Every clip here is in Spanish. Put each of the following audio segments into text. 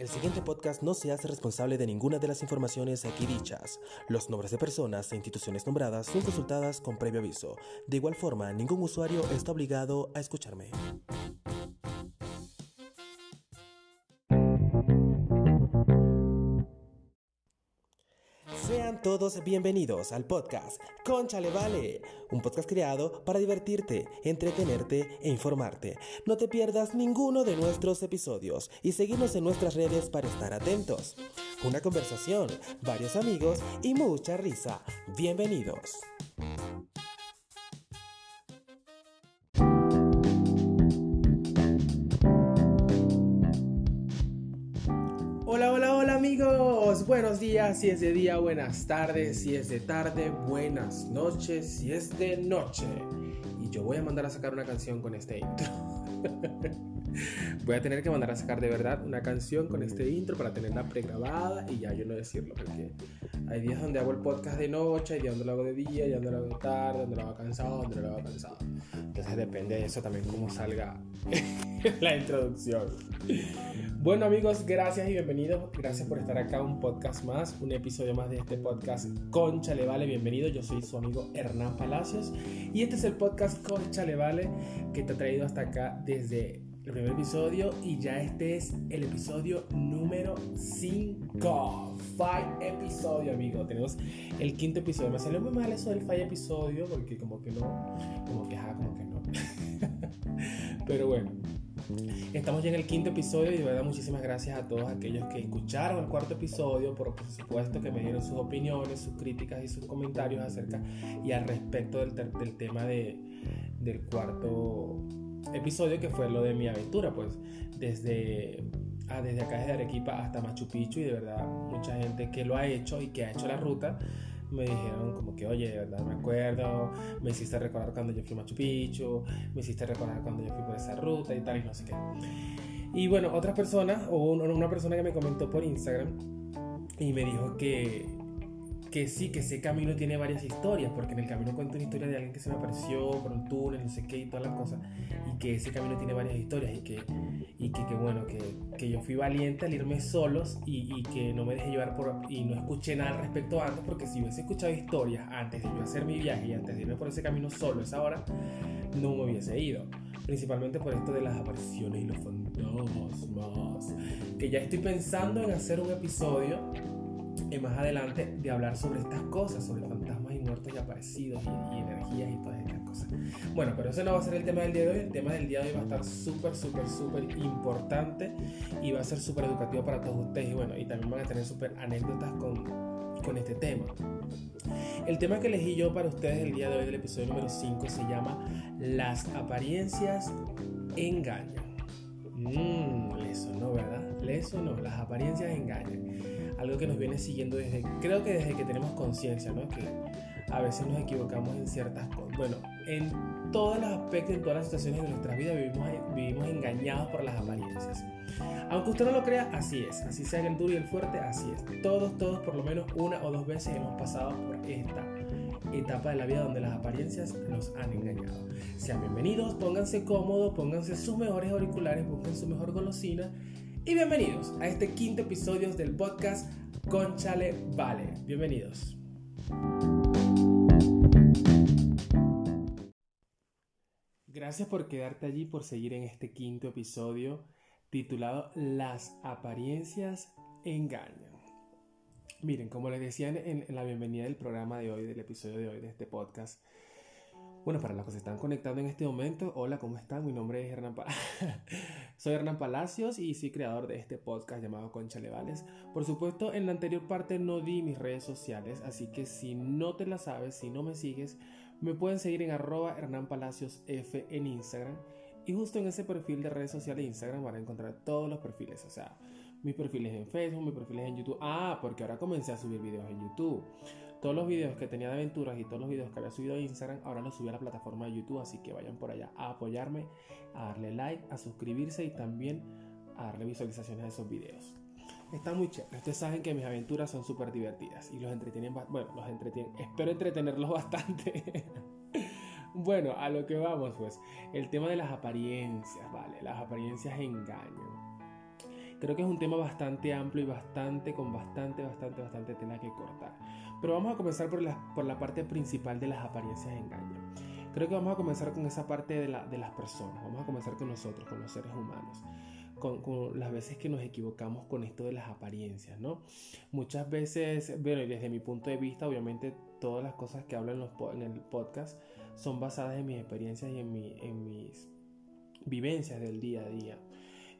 El siguiente podcast no se hace responsable de ninguna de las informaciones aquí dichas. Los nombres de personas e instituciones nombradas son consultadas con previo aviso. De igual forma, ningún usuario está obligado a escucharme. Todos bienvenidos al podcast Conchale Vale, un podcast creado para divertirte, entretenerte e informarte. No te pierdas ninguno de nuestros episodios y seguirnos en nuestras redes para estar atentos. Una conversación, varios amigos y mucha risa. Bienvenidos. Amigos. Buenos días, si es de día, buenas tardes, si es de tarde, buenas noches, si es de noche. Y yo voy a mandar a sacar una canción con este intro. voy a tener que mandar a sacar de verdad una canción con este intro para tenerla pregrabada y ya yo no decirlo, porque hay días donde hago el podcast de noche, hay días donde lo hago de día, hay días donde lo hago de tarde, donde lo hago cansado, donde lo hago cansado. Entonces depende de eso también cómo salga la introducción. Bueno amigos, gracias y bienvenidos. Gracias por estar acá, un podcast más, un episodio más de este podcast Concha Le Vale. Bienvenido, yo soy su amigo Hernán Palacios y este es el podcast Concha Le Vale que te ha traído hasta acá desde primer episodio y ya este es el episodio número 5. Five episodio, amigo. Tenemos el quinto episodio. Me salió muy mal eso del five episodio porque como que no, como que ajá, como que no. Pero bueno. Estamos ya en el quinto episodio y de verdad muchísimas gracias a todos aquellos que escucharon el cuarto episodio, por supuesto que me dieron sus opiniones, sus críticas y sus comentarios acerca y al respecto del, del tema de, del cuarto episodio que fue lo de mi aventura, pues desde, ah, desde acá desde Arequipa hasta Machu Picchu y de verdad mucha gente que lo ha hecho y que ha hecho la ruta me dijeron como que, oye, de verdad me acuerdo, me hiciste recordar cuando yo fui a Machu Picchu, me hiciste recordar cuando yo fui por esa ruta y tal y no sé qué. Y bueno, otras personas, o una persona que me comentó por Instagram y me dijo que que sí, que ese camino tiene varias historias, porque en el camino cuento una historia de alguien que se me apareció por un túnel, no sé qué, y todas las cosas, y que ese camino tiene varias historias, y que, y que, que bueno, que, que, yo fui valiente al irme solos y, y, que no me dejé llevar por, y no escuché nada al respecto antes, porque si hubiese escuchado historias antes de yo hacer mi viaje y antes de irme por ese camino solo esa hora, no me hubiese ido, principalmente por esto de las apariciones y los fantasmas, que ya estoy pensando en hacer un episodio más adelante de hablar sobre estas cosas, sobre fantasmas y muertos y aparecidos y, y, energías y todas estas cosas. Bueno, pero ese no va a ser el tema del día de hoy. El tema del día de hoy va a estar súper, súper, súper importante y va a ser súper educativo para todos ustedes. Y bueno, y también van a tener súper anécdotas con, con este tema. El tema que elegí yo para ustedes el día de hoy del episodio número 5 se llama Las apariencias engañan. Mmm, eso no, ¿verdad? Eso no, las apariencias engañan algo que nos viene siguiendo desde, creo que desde que tenemos conciencia, ¿no? Que a veces nos equivocamos en ciertas cosas. Bueno, en todos los aspectos, en todas las situaciones de nuestra vida vivimos, vivimos engañados por las apariencias. Aunque usted no lo crea, así es. Así sea el duro y el fuerte, así es. Todos, todos, por lo menos una o dos veces hemos pasado por esta etapa de la vida donde las apariencias nos han engañado. Sean bienvenidos, pónganse cómodos, pónganse sus mejores auriculares, busquen su mejor golosina y bienvenidos a este quinto episodio del podcast Conchale Vale. Bienvenidos. Gracias por quedarte allí, por seguir en este quinto episodio titulado Las apariencias engañan. Miren, como les decía en, la bienvenida del programa de hoy, del episodio de hoy de este podcast, bueno, para los que se están conectando en este momento, hola, ¿cómo están? Mi nombre es Hernán Palacios. soy Hernán Palacios y soy creador de este podcast llamado Concha Levales. Por supuesto, en la anterior parte no di mis redes sociales, así que si no te la sabes, si no me sigues, me pueden seguir en arroba Hernán Palacios en Instagram. Y justo en ese perfil de redes sociales de Instagram van a encontrar todos los perfiles, o sea, mis perfiles en Facebook, mis perfiles en YouTube. Ah, porque ahora comencé a subir videos en YouTube. Todos los videos que tenía de aventuras y todos los videos que había subido a Instagram, ahora los subí a la plataforma de YouTube, así que vayan por allá a apoyarme, a darle like, a suscribirse y también a darle visualizaciones a esos videos. Está muy chévere. Ustedes saben que mis aventuras son súper divertidas y los entretienen, bueno, los entretienen, espero entretenerlos bastante. bueno, a lo que vamos pues, el tema de las apariencias, ¿vale? Las apariencias engañan. Creo que es un tema bastante amplio y bastante, con bastante, bastante, bastante tela que cortar. Pero vamos a comenzar por la, por la parte principal de las apariencias de engaño. Creo que vamos a comenzar con esa parte de, la, de las personas. Vamos a comenzar con nosotros, con los seres humanos. Con, con, las veces que nos equivocamos con esto de las apariencias, ¿no? Muchas veces, bueno, y desde mi punto de vista, obviamente todas las cosas que hablo en, los, en el podcast son basadas en mis experiencias y en, mi, en mis vivencias del día a día.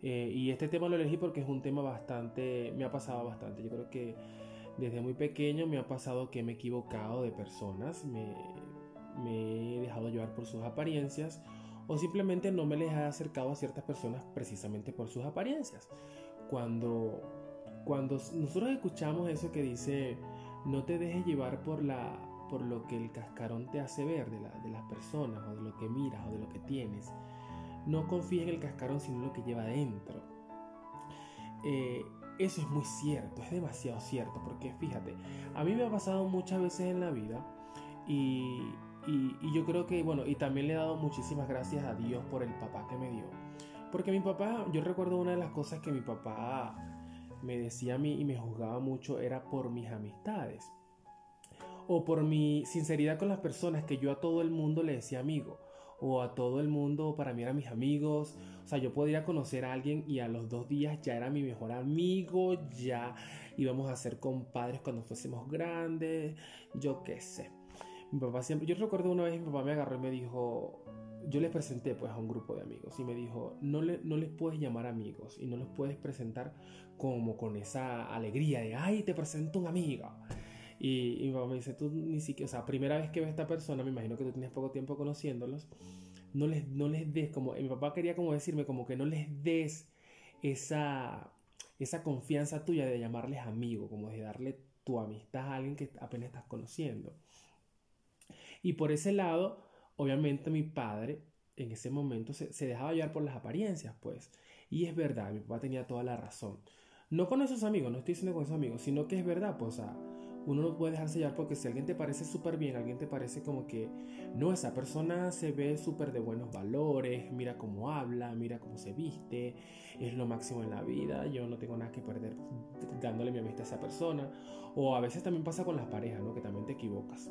Eh, y este tema lo elegí porque es un tema bastante, me ha pasado bastante. Yo creo que desde muy pequeño me ha pasado que me he equivocado de personas, me, me he dejado llevar por sus apariencias o simplemente no me les he acercado a ciertas personas precisamente por sus apariencias. Cuando, cuando nosotros escuchamos eso que dice, no te dejes llevar por, la, por lo que el cascarón te hace ver de, la, de las personas o de lo que miras o de lo que tienes, no confíes en el cascarón sino en lo que lleva adentro. Eh, eso es muy cierto, es demasiado cierto, porque fíjate, a mí me ha pasado muchas veces en la vida y, y, yo creo que, bueno, y también le he dado muchísimas gracias a Dios por el papá que me dio. Porque mi papá, yo recuerdo una de las cosas que mi papá me decía a mí y me juzgaba mucho era por mis amistades. O por mi sinceridad con las personas que yo a todo el mundo le decía amigo o a todo el mundo, para mí eran mis amigos. O sea, yo podía conocer a alguien y a los dos días ya era mi mejor amigo, ya íbamos a ser compadres cuando fuésemos grandes, yo qué sé. Mi papá siempre, yo recuerdo una vez mi papá me agarró y me dijo, yo les presenté pues a un grupo de amigos y me dijo, no, le, no les puedes llamar amigos y no los puedes presentar como con esa alegría de, ay, te presento un amigo. Y, mi papá me dice, tú ni siquiera, o sea, primera vez que ves a esta persona, me imagino que tú tienes poco tiempo conociéndolos, no les, no les des, como, mi papá quería como decirme, como que no les des esa, esa confianza tuya de llamarles amigo, como de darle tu amistad a alguien que apenas estás conociendo. Y por ese lado, obviamente mi padre en ese momento se, se, dejaba llevar por las apariencias, pues. Y es verdad, mi papá tenía toda la razón. No con esos amigos, no estoy diciendo con esos amigos, sino que es verdad, pues, o sea, uno no puede dejarse llevar porque si alguien te parece súper bien, alguien te parece como que no, esa persona se ve súper de buenos valores, mira cómo habla, mira cómo se viste, es lo máximo en la vida, yo no tengo nada que perder dándole mi amistad a esa persona. O a veces también pasa con las parejas, ¿no? Que también te equivocas.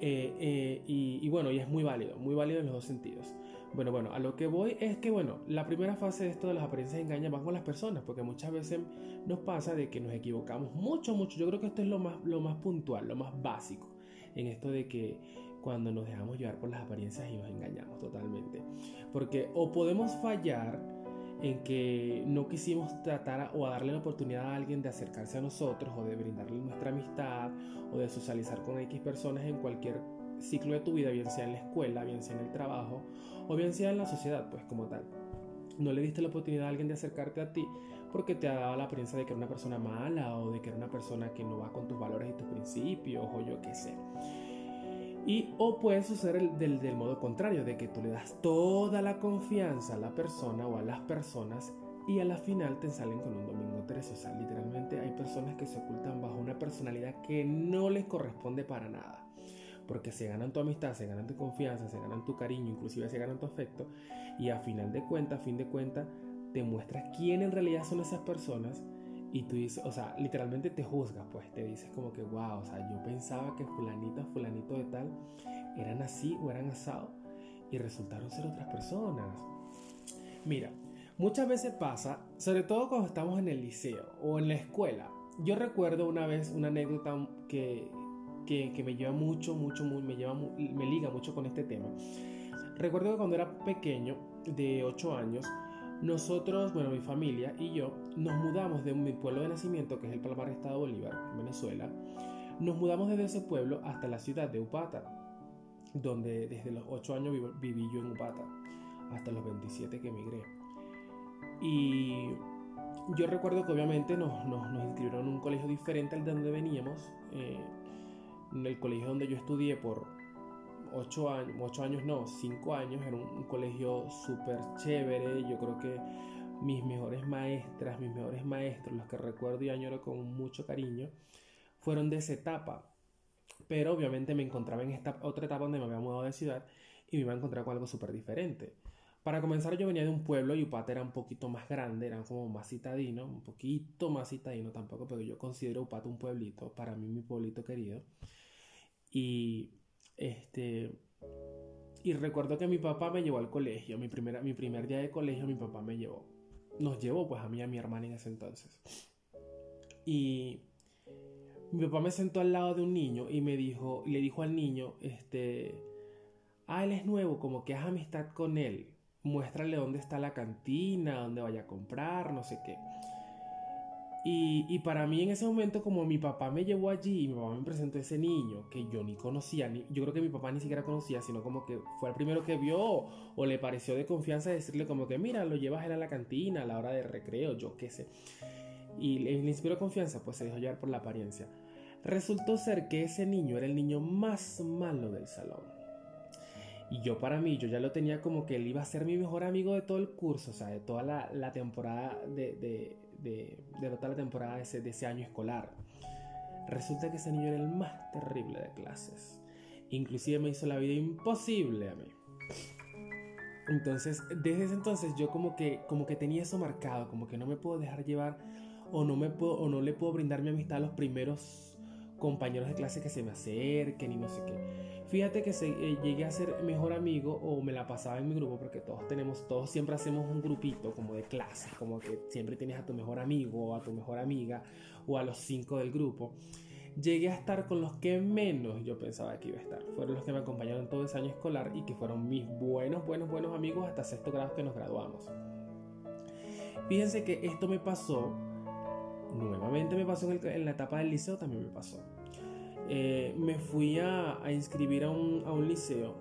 Eh, eh, y, y bueno, y es muy válido, muy válido en los dos sentidos. Bueno, bueno, a lo que voy es que, bueno, la primera fase de esto de las apariencias engañan va con las personas, porque muchas veces nos pasa de que nos equivocamos mucho, mucho. Yo creo que esto es lo más, lo más puntual, lo más básico, en esto de que cuando nos dejamos llevar por las apariencias y nos engañamos totalmente. Porque o podemos fallar en que no quisimos tratar o darle la oportunidad a alguien de acercarse a nosotros o de brindarle nuestra amistad o de socializar con X personas en cualquier ciclo de tu vida, bien sea en la escuela, bien sea en el trabajo o bien sea en la sociedad, pues como tal. No le diste la oportunidad a alguien de acercarte a ti porque te ha dado la apariencia de que era una persona mala o de que era una persona que no va con tus valores y tus principios o yo qué sé. Y o puede suceder del, del modo contrario, de que tú le das toda la confianza a la persona o a las personas y a la final te salen con un domingo 13. O sea, literalmente hay personas que se ocultan bajo una personalidad que no les corresponde para nada porque se ganan tu amistad, se ganan tu confianza, se ganan tu cariño, inclusive se ganan tu afecto, y a final de cuentas, a fin de cuentas, te muestras quién en realidad son esas personas y tú dices, o sea, literalmente te juzgas, pues te dices como que, wow, o sea, yo pensaba que fulanita, fulanito de tal, eran así o eran asados y resultaron ser otras personas. Mira, muchas veces pasa, sobre todo cuando estamos en el liceo o en la escuela. Yo recuerdo una vez una anécdota que que, me lleva mucho, mucho, me, lleva, me liga mucho con este tema. Recuerdo que cuando era pequeño, de 8 años, nosotros, bueno, mi familia y yo, nos mudamos de mi pueblo de nacimiento, que es el Palmar Estado Bolívar, en Venezuela. Nos mudamos desde ese pueblo hasta la ciudad de Upata, donde desde los 8 años viví yo en Upata, hasta los 27 que emigré. Y yo recuerdo que obviamente nos, nos, nos inscribieron en un colegio diferente al de donde veníamos. Eh, el colegio donde yo estudié por 8 años, 8 años no, 5 años, era un, colegio súper chévere, yo creo que mis mejores maestras, mis mejores maestros, los que recuerdo y añoro con mucho cariño, fueron de esa etapa. Pero obviamente me encontraba en esta otra etapa donde me había mudado de ciudad y me iba a encontrar con algo súper diferente. Para comenzar, yo venía de un pueblo y Upata era un poquito más grande, era como más citadino, un poquito más citadino tampoco, pero yo considero Upata un pueblito, para mí mi pueblito querido. Y este y recuerdo que mi papá me llevó al colegio, mi, primera, mi primer día de colegio mi papá me llevó. Nos llevó pues a mí y a mi hermana en ese entonces. Y mi papá me sentó al lado de un niño y me dijo, le dijo al niño, este, ah, él es nuevo, como que haz amistad con él, muéstrale dónde está la cantina, dónde vaya a comprar, no sé qué. Y, para mí en ese momento, como mi papá me llevó allí y mi papá me presentó a ese niño que yo ni conocía, ni, yo creo que mi papá ni siquiera conocía, sino como que fue el primero que vio o le pareció de confianza decirle como que mira, lo llevas él a la cantina a la hora de recreo, yo qué sé y le, inspiró confianza, pues se dejó llevar por la apariencia. Resultó ser que ese niño era el niño más malo del salón. Y yo para mí, yo ya lo tenía como que él iba a ser mi mejor amigo de todo el curso, o sea, de toda la, temporada, de, de, de, toda la temporada de ese, de ese año escolar. Resulta que ese niño era el más terrible de clases. Inclusive me hizo la vida imposible a mí. Entonces, desde ese entonces yo como que, como que tenía eso marcado, como que no me puedo dejar llevar o no, me puedo, o no le puedo brindar mi amistad a los primeros compañeros de clase que se me acerquen y no sé qué. Fíjate que se, eh, llegué a ser mejor amigo o me la pasaba en mi grupo porque todos tenemos, todos siempre hacemos un grupito como de clase, como que siempre tienes a tu mejor amigo o a tu mejor amiga o a los cinco del grupo. Llegué a estar con los que menos yo pensaba que iba a estar. Fueron los que me acompañaron todo ese año escolar y que fueron mis buenos, buenos, buenos amigos hasta sexto grado que nos graduamos. Fíjense que esto me pasó nuevamente me pasó en, la etapa del liceo, también me pasó. Eh, me fui a, inscribir a un, liceo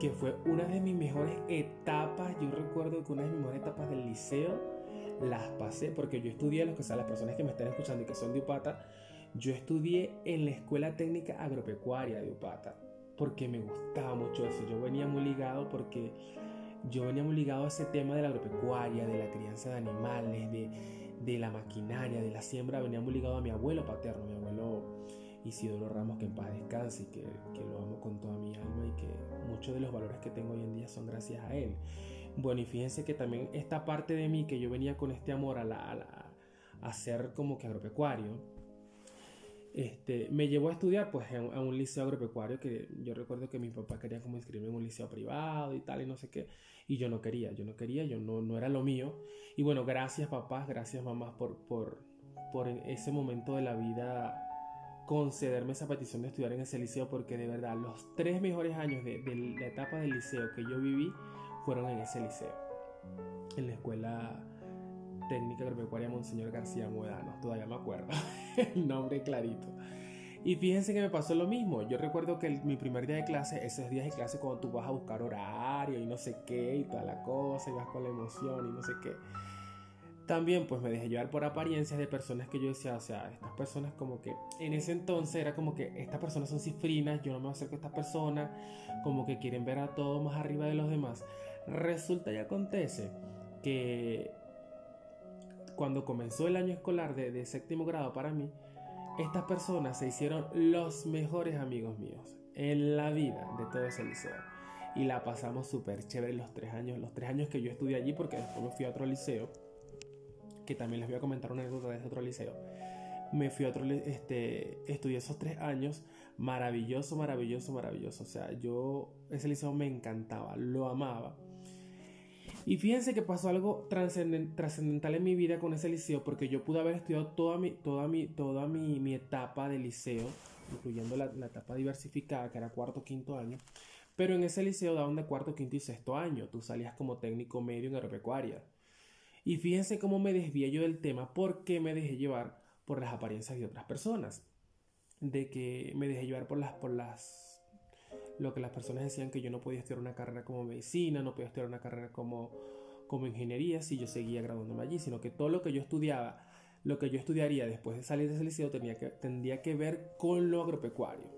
que fue una de mis mejores etapas. Yo recuerdo que una de mis mejores etapas del liceo las pasé porque yo estudié, los que son las personas que me están escuchando y que son de Upata, yo estudié en la Escuela Técnica Agropecuaria de Upata porque me gustaba mucho eso. Yo venía muy ligado porque yo venía muy ligado a ese tema de la agropecuaria, de la crianza de animales, de de la maquinaria, de la siembra, venía muy ligado a mi abuelo paterno, mi abuelo Isidoro Ramos, que en paz descanse y que, lo amo con toda mi alma y que muchos de los valores que tengo hoy en día son gracias a él. Bueno, y fíjense que también esta parte de mí que yo venía con este amor a, la, a, ser como que agropecuario, este, me llevó a estudiar pues a un liceo agropecuario que yo recuerdo que mi papá quería como inscribirme en un liceo privado y tal y no sé qué y yo no quería, yo no quería, yo no, no era lo mío. Y bueno, gracias papás, gracias mamás por, por, por ese momento de la vida concederme esa petición de estudiar en ese liceo porque de verdad los tres mejores años de la etapa del liceo que yo viví fueron en ese liceo, en la escuela técnica agropecuaria Monseñor García Muedano, todavía me acuerdo el nombre clarito. Y fíjense que me pasó lo mismo. Yo recuerdo que mi primer día de clase, esos días de clase cuando tú vas a buscar horario y no sé qué y toda la cosa y vas con la emoción y no sé qué. También pues me dejé llevar por apariencias de personas que yo decía, o sea, estas personas como que en ese entonces era como que estas personas son cifrinas, yo no me acerco a estas personas, como que quieren ver a todo más arriba de los demás. Resulta y acontece que cuando comenzó el año escolar de, séptimo grado para mí, estas personas se hicieron los mejores amigos míos en la vida de todo ese liceo. Y la pasamos súper chévere los tres años, los tres años que yo estudié allí, porque después me fui a otro liceo, que también les voy a comentar una anécdota de ese otro liceo. Me fui a otro, este, estudié esos tres años, maravilloso, maravilloso, maravilloso. O sea, yo, ese liceo me encantaba, lo amaba. Y fíjense que pasó algo trascendental en mi vida con ese liceo, porque yo pude haber estudiado toda mi, toda mi, toda mi, etapa de liceo, incluyendo la, etapa diversificada, que era cuarto, quinto año. Pero en ese liceo daban de cuarto, quinto y sexto año. Tú salías como técnico medio en agropecuaria. Y fíjense cómo me desvié yo del tema, porque me dejé llevar por las apariencias de otras personas. De que me dejé llevar por las, por las lo que las personas decían que yo no podía estudiar una carrera como medicina, no podía estudiar una carrera como, como ingeniería si yo seguía graduándome allí, sino que todo lo que yo estudiaba, lo que yo estudiaría después de salir de ese liceo tenía que, tendría que ver con lo agropecuario.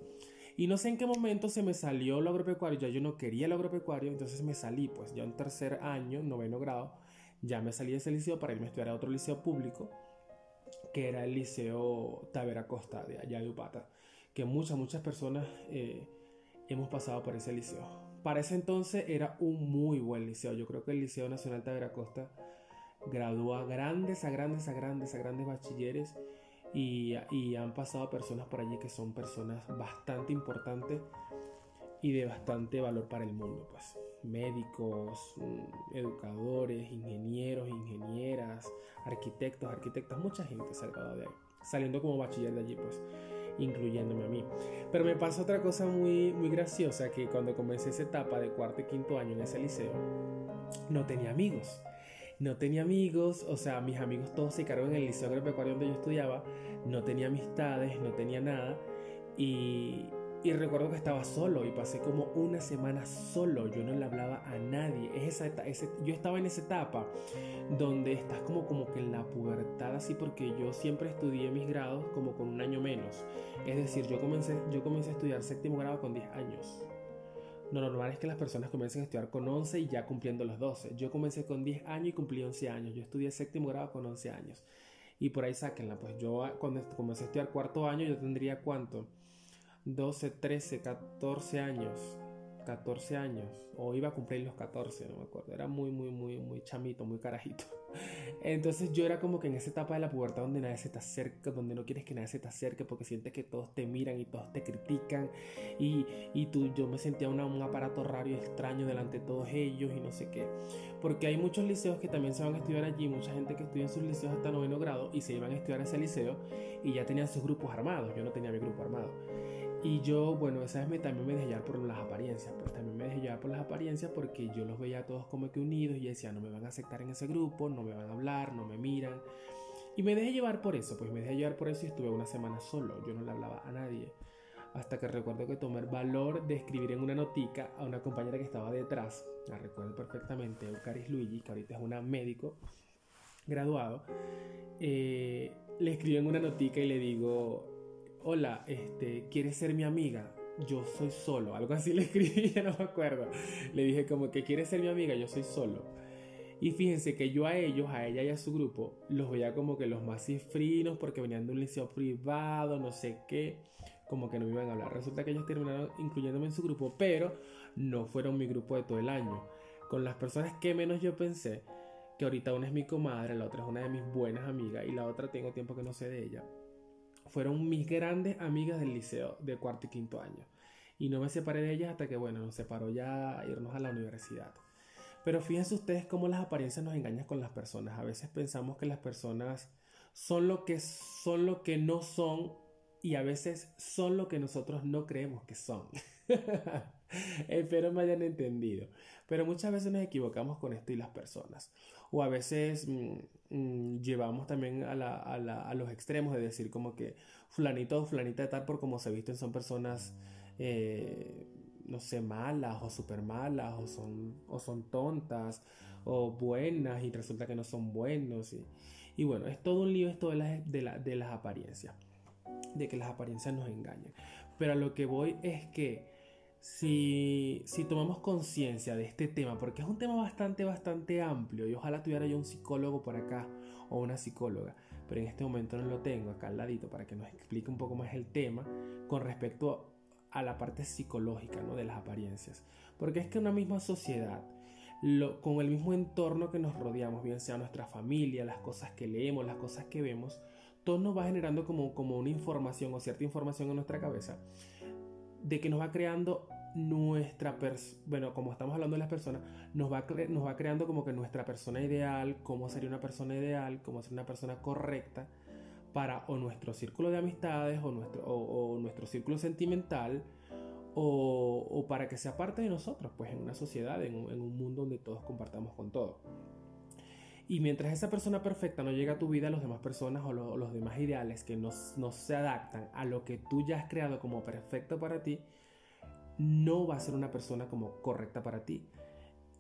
Y no sé en qué momento se me salió lo agropecuario, ya yo no quería lo agropecuario, entonces me salí, pues ya en tercer año, noveno grado, ya me salí de ese liceo para irme a estudiar a otro liceo público, que era el liceo Tavera de allá de Upata, que muchas, muchas personas... Eh, hemos pasado por ese liceo. para ese entonces era un muy buen liceo. Yo creo que el Liceo Nacional de Costa gradúa grandes, a grandes, a grandes, a grandes bachilleres y, y han pasado personas por allí que son personas bastante importantes y de bastante valor para el mundo, pues médicos, mm, educadores, ingenieros, ingenieras, arquitectos, arquitectas, mucha gente saliendo de ahí, saliendo como bachiller de allí, pues incluyéndome a mí. Pero me pasa otra cosa muy, muy graciosa, que cuando comencé esa etapa de cuarto y quinto año en ese liceo, no tenía amigos. No tenía amigos, o sea, mis amigos todos se quedaron en el liceo agropecuario donde yo estudiaba, no tenía amistades, no tenía nada. Y, y recuerdo que estaba solo y pasé como una semana solo, yo no le hablaba a nadie. Es esa, yo estaba en esa etapa donde estás como, como que en la pubertad así porque yo siempre estudié mis grados como con un año menos. Es decir, yo comencé, yo comencé a estudiar séptimo grado con 10 años. Lo normal es que las personas comiencen a estudiar con 11 y ya cumpliendo los 12. Yo comencé con 10 años y cumplí 11 años. Yo estudié séptimo grado con 11 años. Y por ahí sáquenla. Pues yo cuando comencé a estudiar cuarto año yo tendría cuánto? 12, 13, 14 años. 14 años. O iba a cumplir los 14, no me acuerdo. Era muy, muy, muy, muy chamito, muy carajito. Entonces yo era como que en esa etapa de la pubertad donde nadie se te acerca, donde no quieres que nadie se te acerque porque sientes que todos te miran y todos te critican. Y, y tú, yo me sentía un aparato raro y extraño delante de todos ellos y no sé qué. Porque hay muchos liceos que también se van a estudiar allí, mucha gente que estudia en sus liceos hasta noveno grado y se iban a estudiar a ese liceo y ya tenían sus grupos armados. Yo no tenía mi grupo armado. Y yo, bueno, esa vez me, también me dejé llevar por las apariencias, pues también me dejé llevar por las apariencias porque yo los veía todos como que unidos y decía, no me van a aceptar en ese grupo, no me van a hablar, no me miran. Y me dejé llevar por eso, pues me dejé llevar por eso y estuve una semana solo, yo no le hablaba a nadie. Hasta que recuerdo que tomé el valor de escribir en una notica a una compañera que estaba detrás, la recuerdo perfectamente, Eucaris Luigi, que ahorita es una médico graduado, eh, le escribí en una notica y le digo, hola, este, ¿quieres ser mi amiga? Yo soy solo. Algo así le escribí, ya no me acuerdo. Le dije como que quieres ser mi amiga, yo soy solo. Y fíjense que yo a ellos, a ella y a su grupo, los veía como que los más cifrinos porque venían de un liceo privado, no sé qué, como que no me iban a hablar. Resulta que ellos terminaron incluyéndome en su grupo, pero no fueron mi grupo de todo el año. Con las personas que menos yo pensé, que ahorita una es mi comadre, la otra es una de mis buenas amigas y la otra tengo tiempo que no sé de ella fueron mis grandes amigas del liceo de cuarto y quinto año. Y no me separé de ellas hasta que, bueno, nos separó ya irnos a la universidad. Pero fíjense ustedes cómo las apariencias nos engañan con las personas. A veces pensamos que las personas son lo que son lo que no son y a veces son lo que nosotros no creemos que son. Espero me hayan entendido. Pero muchas veces nos equivocamos con esto y las personas. O a veces mm, mm, llevamos también a, la, a, la, a, los extremos de decir como que fulanito o fulanita de tal por como se visten son personas, eh, no sé, malas o súper malas o son, o son tontas o buenas y resulta que no son buenos. Y, y bueno, es todo un lío esto de, de, de las apariencias, de que las apariencias nos engañan. Pero a lo que voy es que si, si tomamos conciencia de este tema, porque es un tema bastante, bastante amplio y ojalá tuviera yo un psicólogo por acá o una psicóloga, pero en este momento no lo tengo acá al ladito para que nos explique un poco más el tema con respecto a la parte psicológica ¿no? de las apariencias. Porque es que una misma sociedad, lo, con el mismo entorno que nos rodeamos, bien sea nuestra familia, las cosas que leemos, las cosas que vemos, todo nos va generando como, como una información o cierta información en nuestra cabeza de que nos va creando nuestra persona, bueno, como estamos hablando de las personas, nos va, nos va creando como que nuestra persona ideal, cómo sería una persona ideal, cómo sería una persona correcta para o nuestro círculo de amistades o nuestro, o, nuestro círculo sentimental o, o, para que sea parte de nosotros, pues en una sociedad, en un, en un mundo donde todos compartamos con todo. Y mientras esa persona perfecta no llega a tu vida, las demás personas o los demás ideales que no, no se adaptan a lo que tú ya has creado como perfecto para ti, no va a ser una persona como correcta para ti.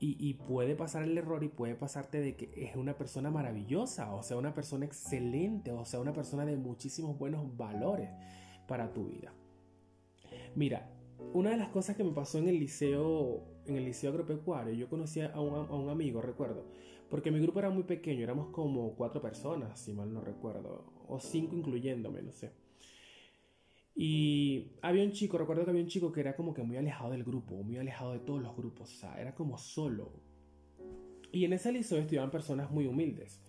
Y, y, puede pasar el error y puede pasarte de que es una persona maravillosa, o sea, una persona excelente, o sea, una persona de muchísimos buenos valores para tu vida. Mira, una de las cosas que me pasó en el liceo, en el liceo agropecuario, yo conocí a un, a un amigo, recuerdo, porque mi grupo era muy pequeño, éramos como cuatro personas, si mal no recuerdo, o cinco incluyéndome, no sé. Y había un chico, recuerdo que había un chico que era como que muy alejado del grupo, muy alejado de todos los grupos, o sea, era como solo. Y en ese liceo estudiaban personas muy humildes.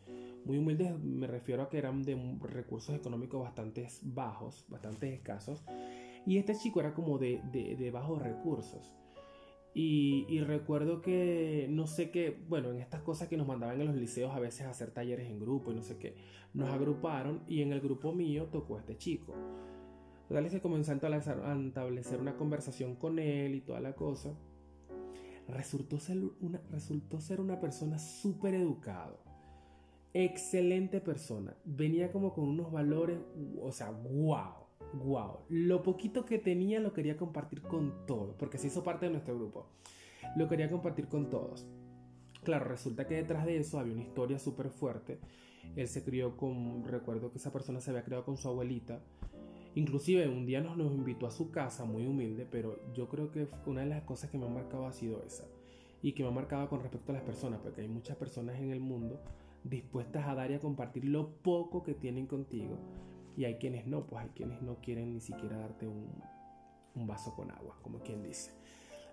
Muy humildes me refiero a que eran de recursos económicos bastante bajos, bastante escasos. Y este chico era como de, de, bajos recursos. Y, recuerdo que, no sé qué, bueno, en estas cosas que nos mandaban en los liceos a veces a hacer talleres en grupo y no sé qué, nos agruparon y en el grupo mío tocó este chico. Total que comenzó a establecer una conversación con él y toda la cosa. Resultó ser una, resultó ser una persona súper educado. Excelente persona. Venía como con unos valores, o sea, wow, wow. Lo poquito que tenía lo quería compartir con todos, porque se hizo parte de nuestro grupo. Lo quería compartir con todos. Claro, resulta que detrás de eso había una historia súper fuerte. Él se crió con, recuerdo que esa persona se había criado con su abuelita Inclusive un día nos, nos invitó a su casa, muy humilde, pero yo creo que una de las cosas que me ha marcado ha sido esa. Y que me ha marcado con respecto a las personas, porque hay muchas personas en el mundo dispuestas a dar y a compartir lo poco que tienen contigo. Y hay quienes no, pues hay quienes no quieren ni siquiera darte un, vaso con agua, como quien dice.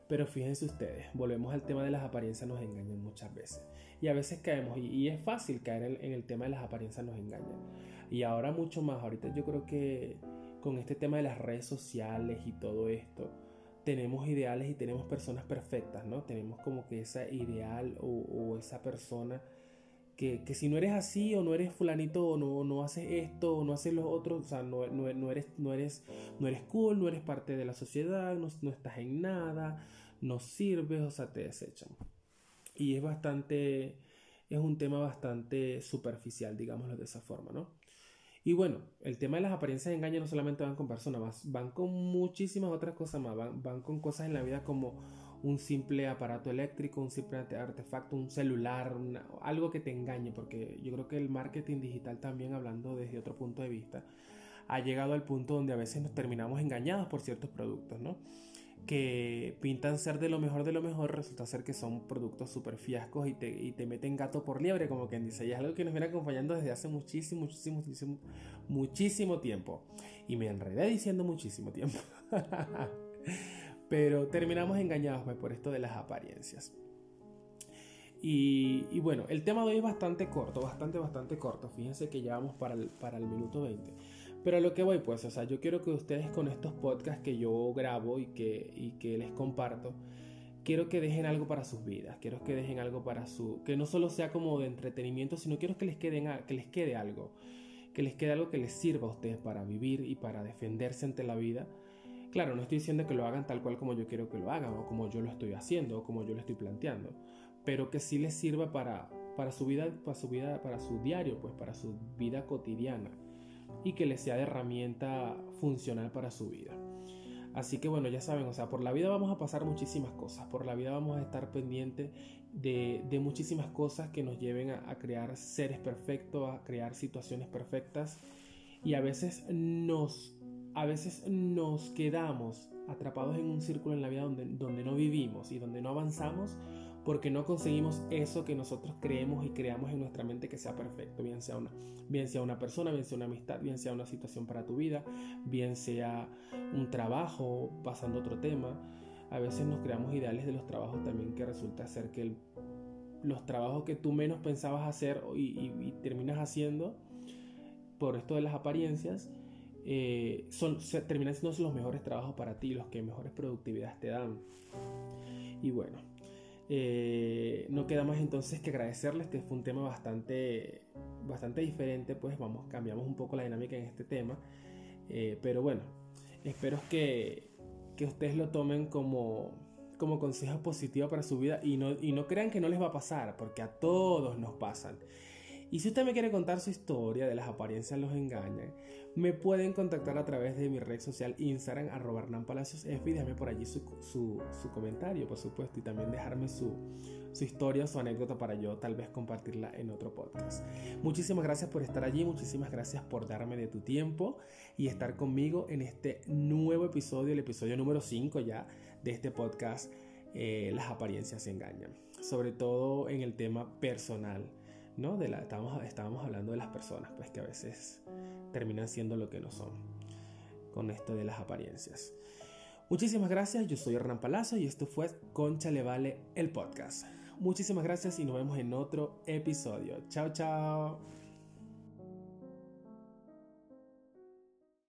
Pero fíjense ustedes, volvemos al tema de las apariencias nos engañan muchas veces. Y a veces caemos, y, es fácil caer en, el tema de las apariencias nos engañan. Y ahora mucho más, ahorita yo creo que con este tema de las redes sociales y todo esto, tenemos ideales y tenemos personas perfectas, ¿no? Tenemos como que esa ideal o, esa persona que, si no eres así o no eres fulanito o no, no haces esto o no haces lo otro, o sea, no, no, eres, no, eres, no eres cool, no eres parte de la sociedad, no, no estás en nada, no sirves, o sea, te desechan. Y es bastante, es un tema bastante superficial, digámoslo de esa forma, ¿no? Y bueno, el tema de las apariencias de engaño no solamente van con personas, van con muchísimas otras cosas más, van, con cosas en la vida como un simple aparato eléctrico, un simple artefacto, un celular, algo que te engañe, porque yo creo que el marketing digital también, hablando desde otro punto de vista, ha llegado al punto donde a veces nos terminamos engañados por ciertos productos, ¿no? que pintan ser de lo mejor de lo mejor, resulta ser que son productos súper fiascos y te, y te meten gato por liebre, como quien dice. Y es algo que nos viene acompañando desde hace muchísimo, muchísimo, muchísimo, muchísimo tiempo. Y me enredé diciendo muchísimo tiempo. Pero terminamos engañados por esto de las apariencias. Y, y, bueno, el tema de hoy es bastante corto, bastante, bastante corto. Fíjense que ya vamos para el, para el minuto 20. Pero a lo que voy, pues, o sea, yo quiero que ustedes con estos podcasts que yo grabo y que, y que les comparto, quiero que dejen algo para sus vidas, quiero que dejen algo para su... que no solo sea como de entretenimiento, sino quiero que les, queden, que les quede algo, que les quede algo que les sirva a ustedes para vivir y para defenderse ante la vida. Claro, no estoy diciendo que lo hagan tal cual como yo quiero que lo hagan, o como yo lo estoy haciendo, o como yo lo estoy planteando, pero que sí les sirva para, para su vida, para su vida, para su diario, pues para su vida cotidiana y que les sea de herramienta funcional para su vida. Así que bueno, ya saben, o sea, por la vida vamos a pasar muchísimas cosas, por la vida vamos a estar pendientes de, de muchísimas cosas que nos lleven a, a, crear seres perfectos, a crear situaciones perfectas y a veces nos, a veces nos quedamos atrapados en un círculo en la vida donde, donde no vivimos y donde no avanzamos porque no conseguimos eso que nosotros creemos y creamos en nuestra mente que sea perfecto, bien sea una, bien sea una persona, bien sea una amistad, bien sea una situación para tu vida, bien sea un trabajo, pasando otro tema. A veces nos creamos ideales de los trabajos también que resulta ser que los trabajos que tú menos pensabas hacer y, terminas haciendo por esto de las apariencias, eh, son, terminan siendo los mejores trabajos para ti, los que mejores productividad te dan. Y bueno, eh, no queda más entonces que agradecerles, que fue un tema bastante, bastante diferente, pues vamos, cambiamos un poco la dinámica en este tema. Eh, pero bueno, espero que, que ustedes lo tomen como, como consejo positivo para su vida y no, y no crean que no les va a pasar, porque a todos nos pasan. Y si usted me quiere contar su historia de las apariencias los engañan, me pueden contactar a través de mi red social Instagram, arroba Palacios F, y déjame por allí su, su, comentario, por supuesto, y también dejarme su, su historia, su anécdota para yo tal vez compartirla en otro podcast. Muchísimas gracias por estar allí, muchísimas gracias por darme de tu tiempo y estar conmigo en este nuevo episodio, el episodio número 5 ya de este podcast, eh, Las apariencias engañan, sobre todo en el tema personal ¿no? De la, estábamos, estábamos hablando de las personas, pues que a veces terminan siendo lo que no son. con esto de las apariencias. Muchísimas gracias, yo soy Hernán Palazzo y esto fue Concha Le Vale, el podcast. Muchísimas gracias y nos vemos en otro episodio. Chao, chao.